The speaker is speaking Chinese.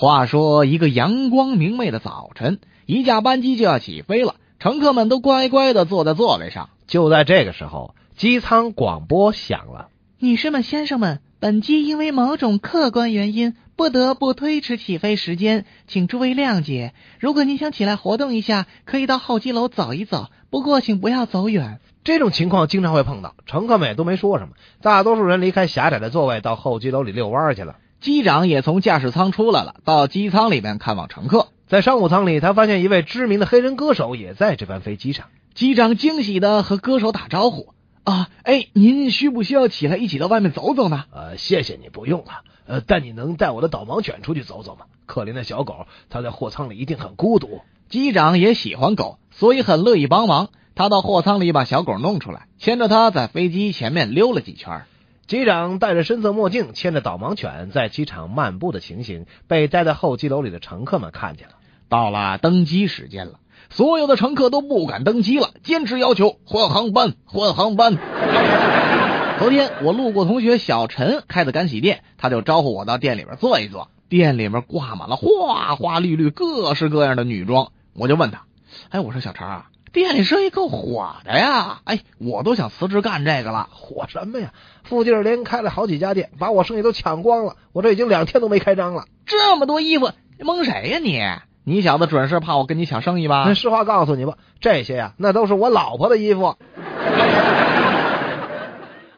话说一个阳光明媚的早晨，一架班机就要起飞了，乘客们都乖乖的坐在座位上。就在这个时候，机舱广播响了：“女士们、先生们，本机因为某种客观原因不得不推迟起飞时间，请诸位谅解。如果您想起来活动一下，可以到候机楼走一走，不过请不要走远。”这种情况经常会碰到，乘客们也都没说什么，大多数人离开狭窄的座位，到候机楼里遛弯去了。机长也从驾驶舱出来了，到机舱里面看望乘客。在商务舱里，他发现一位知名的黑人歌手也在这班飞机上。机长惊喜的和歌手打招呼：“啊，哎，您需不需要起来一起到外面走走呢？”“呃，谢谢你，不用了。呃，但你能带我的导盲犬出去走走吗？可怜的小狗，它在货舱里一定很孤独。”机长也喜欢狗，所以很乐意帮忙。他到货舱里把小狗弄出来，牵着它在飞机前面溜了几圈。机长戴着深色墨镜，牵着导盲犬在机场漫步的情形，被待在候机楼里的乘客们看见了。到了登机时间了，所有的乘客都不敢登机了，坚持要求换航班，换航班。昨天我路过同学小陈开的干洗店，他就招呼我到店里边坐一坐。店里面挂满了花花绿绿、各式各样的女装，我就问他：“哎，我说小陈啊。”店里生意够火的呀！哎，我都想辞职干这个了。火什么呀？附近连开了好几家店，把我生意都抢光了。我这已经两天都没开张了。这么多衣服，蒙谁呀你？你小子准是怕我跟你抢生意吧？实话告诉你吧，这些呀，那都是我老婆的衣服。